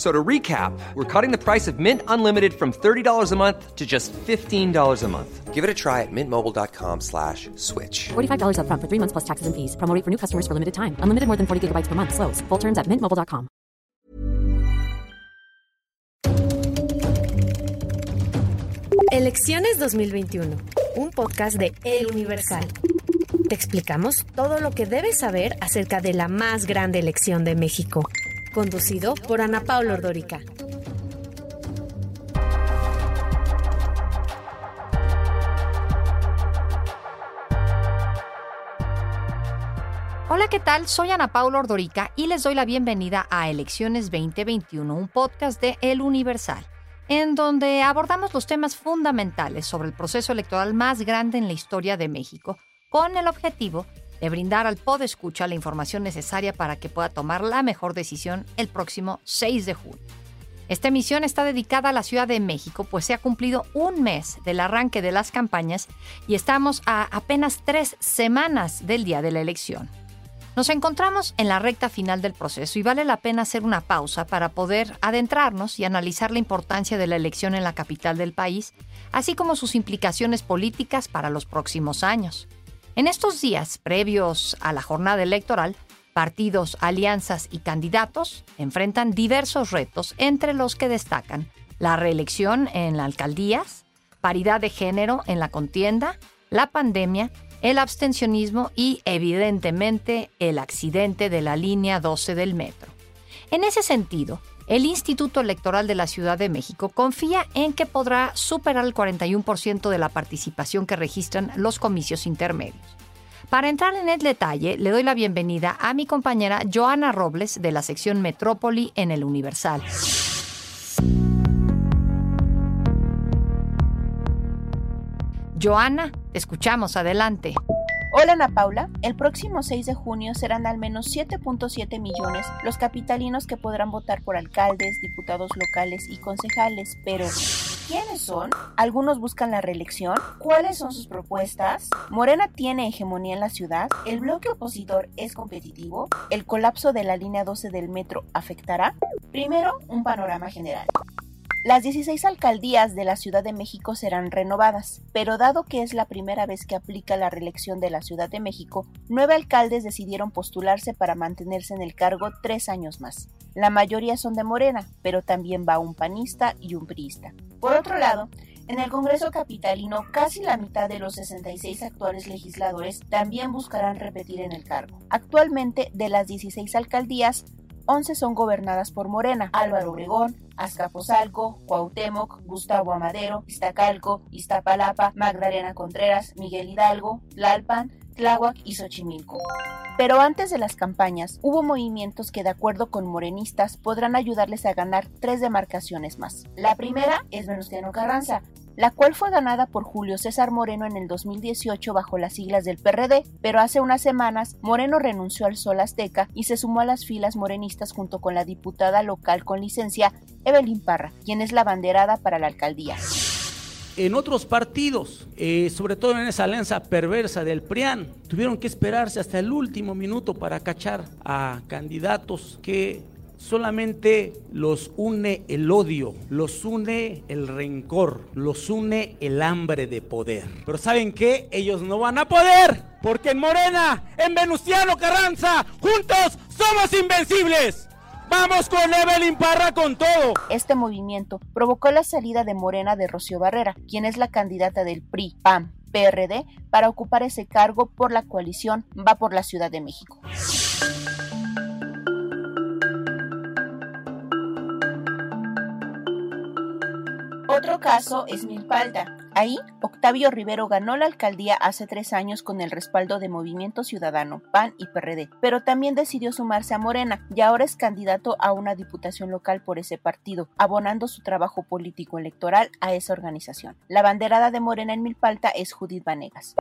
So to recap, we're cutting the price of Mint Unlimited from $30 a month to just $15 a month. Give it a try at mintmobile.com slash switch. $45 up front for three months plus taxes and fees. Promo for new customers for limited time. Unlimited more than 40 gigabytes per month. Slows. Full terms at mintmobile.com. Elecciones 2021. Un podcast de El Universal. Te explicamos todo lo que debes saber acerca de la más grande elección de México conducido por Ana Paula Ordórica. Hola, ¿qué tal? Soy Ana Paula Ordorica y les doy la bienvenida a Elecciones 2021, un podcast de El Universal, en donde abordamos los temas fundamentales sobre el proceso electoral más grande en la historia de México, con el objetivo de brindar al escucha la información necesaria para que pueda tomar la mejor decisión el próximo 6 de junio. Esta emisión está dedicada a la Ciudad de México, pues se ha cumplido un mes del arranque de las campañas y estamos a apenas tres semanas del día de la elección. Nos encontramos en la recta final del proceso y vale la pena hacer una pausa para poder adentrarnos y analizar la importancia de la elección en la capital del país, así como sus implicaciones políticas para los próximos años. En estos días previos a la jornada electoral, partidos, alianzas y candidatos enfrentan diversos retos, entre los que destacan la reelección en alcaldías, paridad de género en la contienda, la pandemia, el abstencionismo y, evidentemente, el accidente de la línea 12 del metro. En ese sentido, el Instituto Electoral de la Ciudad de México confía en que podrá superar el 41% de la participación que registran los comicios intermedios. Para entrar en el detalle, le doy la bienvenida a mi compañera Joana Robles de la sección Metrópoli en el Universal. Joana, escuchamos, adelante. Hola Ana Paula, el próximo 6 de junio serán al menos 7.7 millones los capitalinos que podrán votar por alcaldes, diputados locales y concejales, pero ¿quiénes son? ¿Algunos buscan la reelección? ¿Cuáles son sus propuestas? ¿Morena tiene hegemonía en la ciudad? ¿El bloque opositor es competitivo? ¿El colapso de la línea 12 del metro afectará? Primero, un panorama general. Las 16 alcaldías de la Ciudad de México serán renovadas, pero dado que es la primera vez que aplica la reelección de la Ciudad de México, nueve alcaldes decidieron postularse para mantenerse en el cargo tres años más. La mayoría son de Morena, pero también va un panista y un priista. Por otro lado, en el Congreso Capitalino, casi la mitad de los 66 actuales legisladores también buscarán repetir en el cargo. Actualmente, de las 16 alcaldías, 11 son gobernadas por Morena, Álvaro Obregón, Azcapotzalco, Cuauhtémoc, Gustavo Amadero, Iztacalco, Iztapalapa, Magdalena Contreras, Miguel Hidalgo, Tlalpan, Tláhuac y Xochimilco. Pero antes de las campañas, hubo movimientos que de acuerdo con morenistas podrán ayudarles a ganar tres demarcaciones más. La primera es Venustiano Carranza, la cual fue ganada por Julio César Moreno en el 2018 bajo las siglas del PRD, pero hace unas semanas Moreno renunció al Sol Azteca y se sumó a las filas morenistas junto con la diputada local con licencia Evelyn Parra, quien es la banderada para la alcaldía. En otros partidos, eh, sobre todo en esa alianza perversa del PRIAN, tuvieron que esperarse hasta el último minuto para cachar a candidatos que solamente los une el odio, los une el rencor, los une el hambre de poder. Pero ¿saben qué? Ellos no van a poder, porque en Morena, en Venustiano Carranza, juntos somos invencibles. Vamos con Evelyn Parra con todo. Este movimiento provocó la salida de Morena de Rocío Barrera, quien es la candidata del PRI, PAM, PRD, para ocupar ese cargo por la coalición Va por la Ciudad de México. Otro caso es Milpalta. Ahí, Octavio Rivero ganó la alcaldía hace tres años con el respaldo de Movimiento Ciudadano, PAN y PRD, pero también decidió sumarse a Morena y ahora es candidato a una diputación local por ese partido, abonando su trabajo político electoral a esa organización. La banderada de Morena en Milpalta es Judith Vanegas.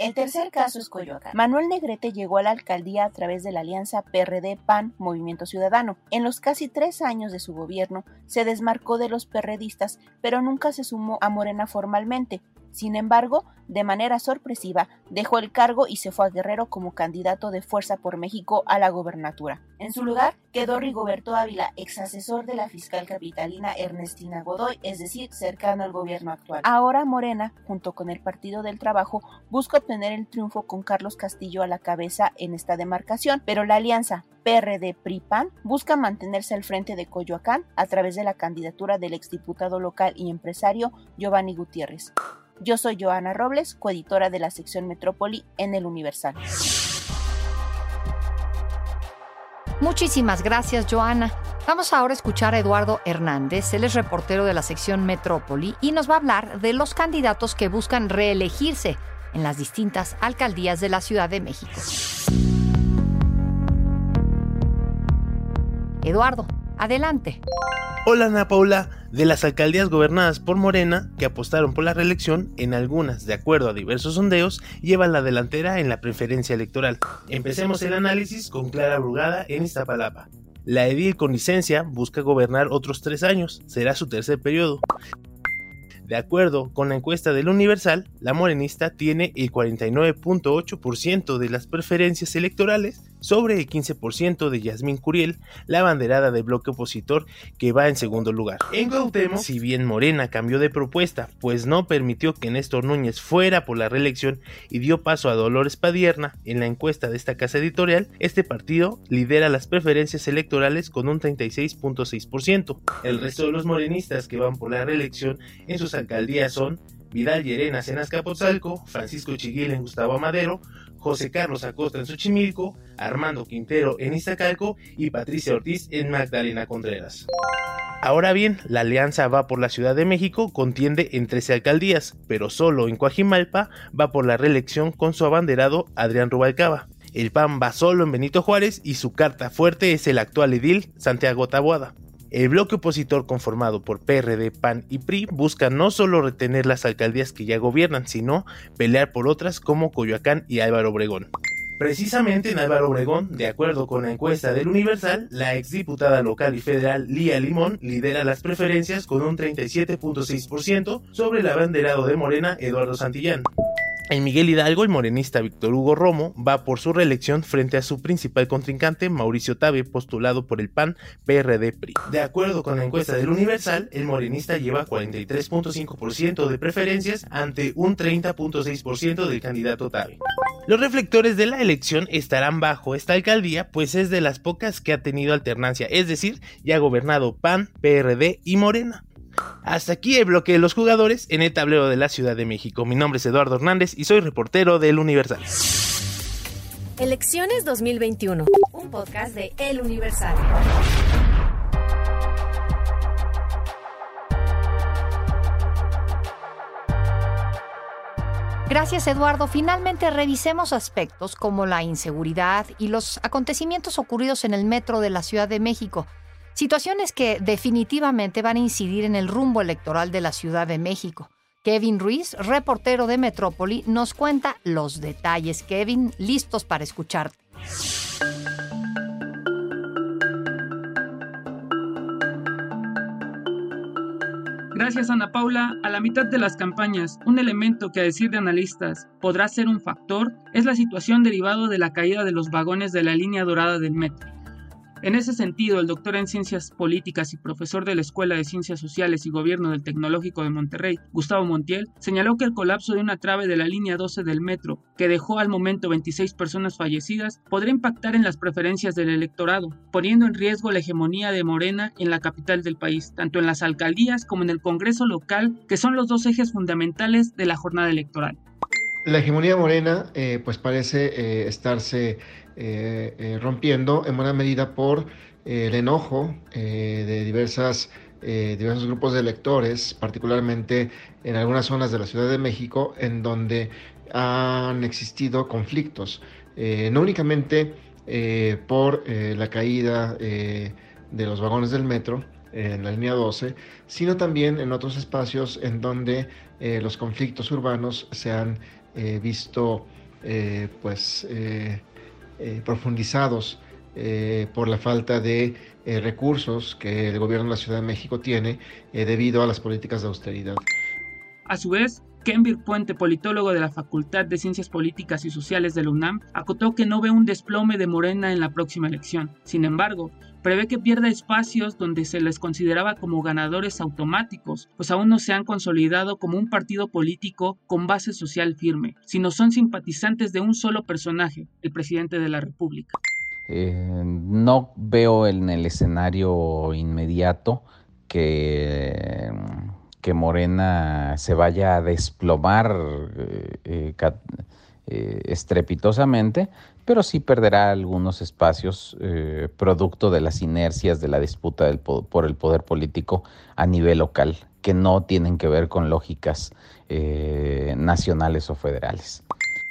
El tercer caso es Coyoacán. Manuel Negrete llegó a la alcaldía a través de la alianza PRD-PAN Movimiento Ciudadano. En los casi tres años de su gobierno se desmarcó de los perredistas, pero nunca se sumó a Morena formalmente. Sin embargo, de manera sorpresiva, dejó el cargo y se fue a Guerrero como candidato de Fuerza por México a la gobernatura. En su lugar quedó Rigoberto Ávila, ex asesor de la fiscal capitalina Ernestina Godoy, es decir, cercano al gobierno actual. Ahora Morena, junto con el Partido del Trabajo, busca obtener el triunfo con Carlos Castillo a la cabeza en esta demarcación, pero la alianza PRD-PRI-PAN busca mantenerse al frente de Coyoacán a través de la candidatura del exdiputado local y empresario Giovanni Gutiérrez. Yo soy Joana Robles, coeditora de la sección Metrópoli en El Universal. Muchísimas gracias, Joana. Vamos ahora a escuchar a Eduardo Hernández, él es reportero de la sección Metrópoli y nos va a hablar de los candidatos que buscan reelegirse en las distintas alcaldías de la Ciudad de México. Eduardo, adelante. Hola Ana Paula, de las alcaldías gobernadas por Morena, que apostaron por la reelección, en algunas, de acuerdo a diversos sondeos, llevan la delantera en la preferencia electoral. Empecemos el análisis con Clara Brugada en Iztapalapa. La edil con licencia busca gobernar otros tres años, será su tercer periodo. De acuerdo con la encuesta del Universal, la morenista tiene el 49.8% de las preferencias electorales sobre el 15% de Yasmín Curiel, la banderada del bloque opositor que va en segundo lugar. En Cuauhtémoc, si bien Morena cambió de propuesta, pues no permitió que Néstor Núñez fuera por la reelección y dio paso a Dolores Padierna en la encuesta de esta casa editorial, este partido lidera las preferencias electorales con un 36.6%. El resto de los morenistas que van por la reelección en sus alcaldías son Vidal Llerenas en Azcapotzalco, Francisco Chiguil en Gustavo Amadero, José Carlos Acosta en Xochimilco, Armando Quintero en Iztacalco y Patricia Ortiz en Magdalena Contreras. Ahora bien, la alianza va por la Ciudad de México contiende en 13 alcaldías, pero solo en Coajimalpa va por la reelección con su abanderado Adrián Rubalcaba. El PAN va solo en Benito Juárez y su carta fuerte es el actual edil Santiago Taboada. El bloque opositor conformado por PRD, PAN y PRI busca no solo retener las alcaldías que ya gobiernan, sino pelear por otras como Coyoacán y Álvaro Obregón. Precisamente en Álvaro Obregón, de acuerdo con la encuesta del Universal, la exdiputada local y federal Lía Limón lidera las preferencias con un 37.6% sobre el abanderado de Morena Eduardo Santillán. En Miguel Hidalgo, el morenista Víctor Hugo Romo va por su reelección frente a su principal contrincante, Mauricio Tabe, postulado por el PAN PRD PRI. De acuerdo con la encuesta del Universal, el morenista lleva 43.5% de preferencias ante un 30.6% del candidato Tabe. Los reflectores de la elección estarán bajo esta alcaldía, pues es de las pocas que ha tenido alternancia, es decir, ya ha gobernado PAN, PRD y Morena. Hasta aquí el bloque de los jugadores en el tablero de la Ciudad de México. Mi nombre es Eduardo Hernández y soy reportero del Universal. Elecciones 2021, un podcast de El Universal. Gracias Eduardo. Finalmente revisemos aspectos como la inseguridad y los acontecimientos ocurridos en el metro de la Ciudad de México. Situaciones que definitivamente van a incidir en el rumbo electoral de la Ciudad de México. Kevin Ruiz, reportero de Metrópoli, nos cuenta los detalles. Kevin, listos para escucharte. Gracias Ana Paula, a la mitad de las campañas, un elemento que a decir de analistas podrá ser un factor es la situación derivado de la caída de los vagones de la línea dorada del metro. En ese sentido, el doctor en Ciencias Políticas y profesor de la Escuela de Ciencias Sociales y Gobierno del Tecnológico de Monterrey, Gustavo Montiel, señaló que el colapso de una trave de la línea 12 del metro, que dejó al momento 26 personas fallecidas, podría impactar en las preferencias del electorado, poniendo en riesgo la hegemonía de Morena en la capital del país, tanto en las alcaldías como en el Congreso local, que son los dos ejes fundamentales de la jornada electoral. La hegemonía morena eh, pues parece eh, estarse eh, rompiendo en buena medida por el enojo de diversas diversos grupos de electores, particularmente en algunas zonas de la Ciudad de México, en donde han existido conflictos, no únicamente por la caída de los vagones del metro, en la línea 12, sino también en otros espacios en donde los conflictos urbanos se han visto pues profundizados eh, por la falta de eh, recursos que el gobierno de la Ciudad de México tiene eh, debido a las políticas de austeridad. A su vez, Kenvir Puente, politólogo de la Facultad de Ciencias Políticas y Sociales de la UNAM, acotó que no ve un desplome de Morena en la próxima elección. Sin embargo, prevé que pierda espacios donde se les consideraba como ganadores automáticos, pues aún no se han consolidado como un partido político con base social firme, sino son simpatizantes de un solo personaje, el presidente de la República. Eh, no veo en el escenario inmediato que, que Morena se vaya a desplomar eh, eh, estrepitosamente, pero sí perderá algunos espacios producto de las inercias de la disputa del, por el poder político a nivel local, que no tienen que ver con lógicas nacionales o federales.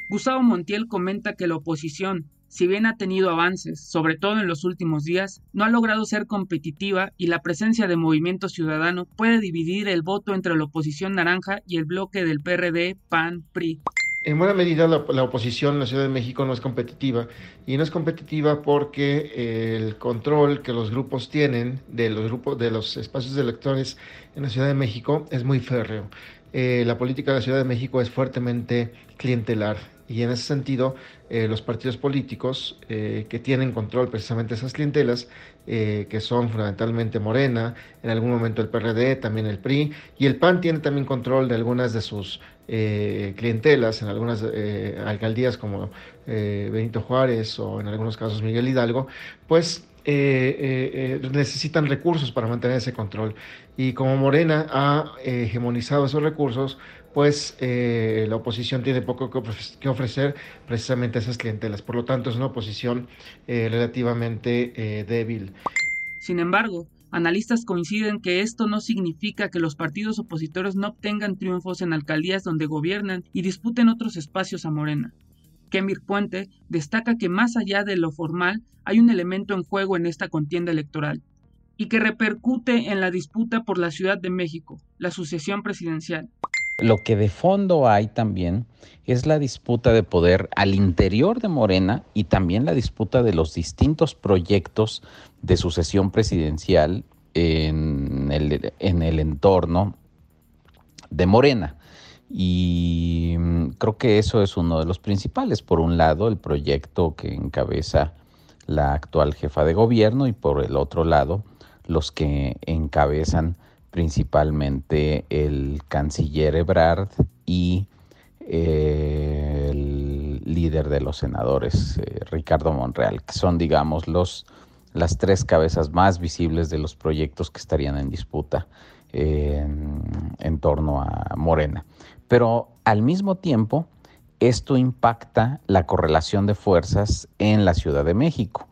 Gustavo Montiel comenta que la oposición si bien ha tenido avances, sobre todo en los últimos días, no ha logrado ser competitiva y la presencia de Movimiento Ciudadano puede dividir el voto entre la oposición naranja y el bloque del PRD, PAN, PRI. En buena medida la, oposición en la Ciudad de México no es competitiva y no es competitiva porque el control que los grupos tienen de los grupos de los espacios de electores en la Ciudad de México es muy férreo. Eh, la política de la Ciudad de México es fuertemente clientelar y en ese sentido eh, los partidos políticos eh, que tienen control precisamente esas clientelas, eh, que son fundamentalmente Morena, en algún momento el PRD, también el PRI, y el PAN tiene también control de algunas de sus clientelas, en algunas alcaldías como Benito Juárez o en algunos casos Miguel Hidalgo, pues necesitan recursos para mantener ese control. Y como Morena ha hegemonizado esos recursos, pues eh, la oposición tiene poco que ofrecer precisamente a esas clientelas. Por lo tanto, es una oposición eh, relativamente eh, débil. Sin embargo, analistas coinciden que esto no significa que los partidos opositores no obtengan triunfos en alcaldías donde gobiernan y disputen otros espacios a Morena. Kemir Puente destaca que más allá de lo formal hay un elemento en juego en esta contienda electoral y que repercute en la disputa por la Ciudad de México, la sucesión presidencial. Lo que de fondo hay también es la disputa de poder al interior de Morena y también la disputa de los distintos proyectos de sucesión presidencial en el, en el entorno de Morena. Y mm, creo que eso es uno de los principales. Por un lado, el proyecto que encabeza la actual jefa de gobierno y por el otro lado, los que encabezan principalmente el canciller Ebrard y eh, el líder de los senadores, eh, Ricardo Monreal, que son, digamos, los, las tres cabezas más visibles de los proyectos que estarían en disputa en torno a Morena. Pero al mismo tiempo, esto impacta la correlación de fuerzas en la Ciudad de México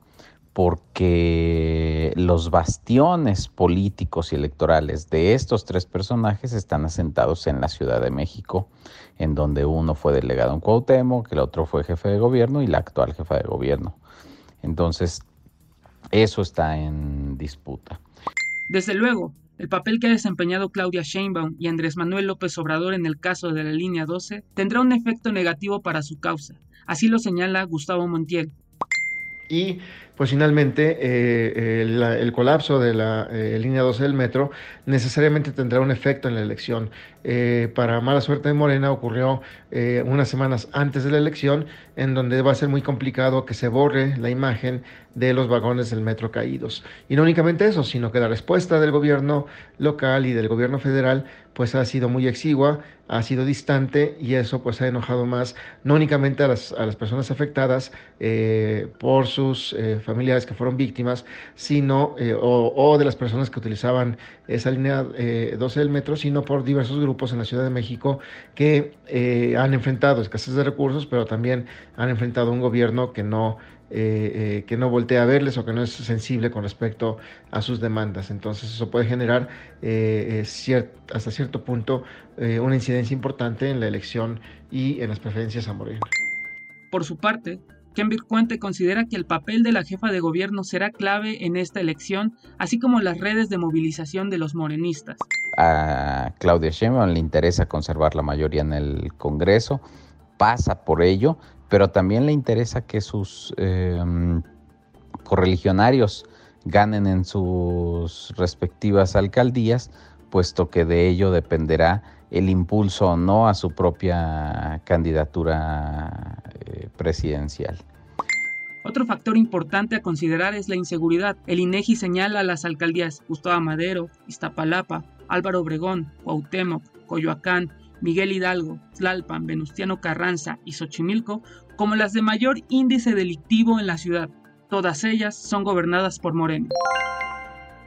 porque los bastiones políticos y electorales de estos tres personajes están asentados en la Ciudad de México, en donde uno fue delegado en Cuauhtémoc, el otro fue jefe de gobierno y la actual jefa de gobierno. Entonces, eso está en disputa. Desde luego, el papel que ha desempeñado Claudia Sheinbaum y Andrés Manuel López Obrador en el caso de la línea 12 tendrá un efecto negativo para su causa. Así lo señala Gustavo Montiel. Y pues finalmente eh, el, colapso de la eh, línea 12 del metro necesariamente tendrá un efecto en la elección. Eh, para mala suerte de Morena ocurrió unas semanas antes de la elección, en donde va a ser muy complicado que se borre la imagen de los vagones del metro caídos. Y no únicamente eso, sino que la respuesta del gobierno local y del gobierno federal pues ha sido muy exigua, ha sido distante y eso pues ha enojado más no únicamente a las, a las personas afectadas por sus familiares que fueron víctimas, sino, eh, o, de las personas que utilizaban esa línea 12 eh, del metro, sino por diversos grupos en la Ciudad de México que eh, han enfrentado escasez de recursos, pero también han enfrentado un gobierno que no eh, que no voltea a verles o que no es sensible con respecto a sus demandas. Entonces eso puede generar hasta cierto punto una incidencia importante en la elección y en las preferencias a Morena. Por su parte, Ken Cuente considera que el papel de la jefa de gobierno será clave en esta elección, así como las redes de movilización de los morenistas. A Claudia Sheinbaum le interesa conservar la mayoría en el Congreso, pasa por ello, pero también le interesa que sus em, correligionarios ganen en sus respectivas alcaldías, puesto que de ello dependerá el impulso o no a su propia candidatura eh, presidencial. Otro factor importante a considerar es la inseguridad. El INEGI señala a las alcaldías Gustavo Madero, Iztapalapa, Álvaro Obregón, Cuauhtémoc, Coyoacán, Miguel Hidalgo, Tlalpan, Venustiano Carranza y Xochimilco como las de mayor índice delictivo en la ciudad. Todas ellas son gobernadas por Moreno.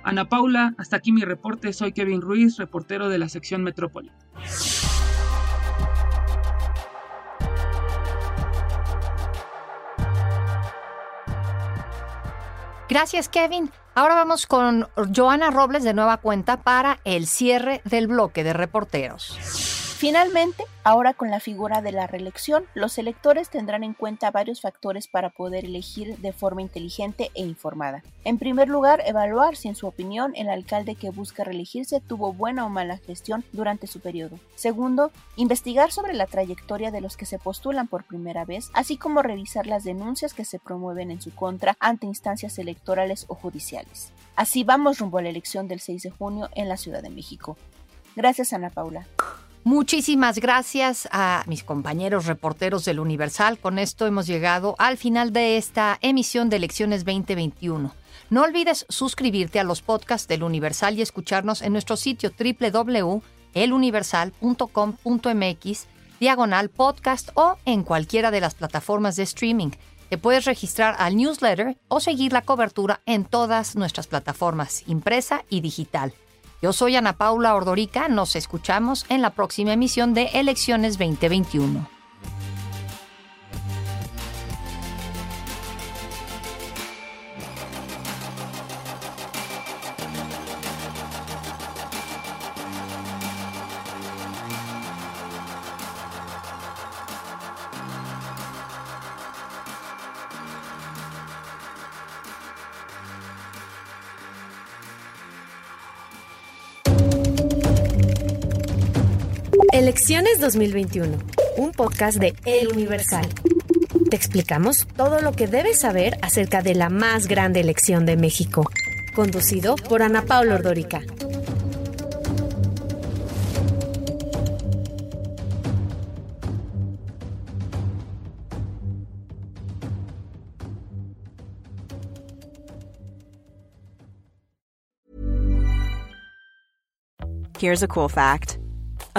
Ana Paula, hasta aquí mi reporte. Soy Kevin Ruiz, reportero de la sección Metrópoli. Gracias, Kevin. Ahora vamos con Joana Robles de nueva cuenta para el cierre del bloque de reporteros. Finalmente, ahora con la figura de la reelección, los electores tendrán en cuenta varios factores para poder elegir de forma inteligente e informada. En primer lugar, evaluar si en su opinión el alcalde que busca reelegirse tuvo buena o mala gestión durante su periodo. Segundo, investigar sobre la trayectoria de los que se postulan por primera vez, así como revisar las denuncias que se promueven en su contra ante instancias electorales o judiciales. Así vamos rumbo a la elección del 6 de junio en la Ciudad de México. Gracias, Ana Paula. Muchísimas gracias a mis compañeros reporteros del Universal. Con esto hemos llegado al final de esta emisión de Elecciones 2021. No olvides suscribirte a los podcasts del Universal y escucharnos en nuestro sitio www.eluniversal.com.mx, diagonal podcast o en cualquiera de las plataformas de streaming. Te puedes registrar al newsletter o seguir la cobertura en todas nuestras plataformas, impresa y digital. Yo soy Ana Paula Ordorica, nos escuchamos en la próxima emisión de Elecciones 2021. 2021, un podcast de El Universal. Te explicamos todo lo que debes saber acerca de la más grande elección de México, conducido por Ana Paula Ordorica. Here's a cool fact.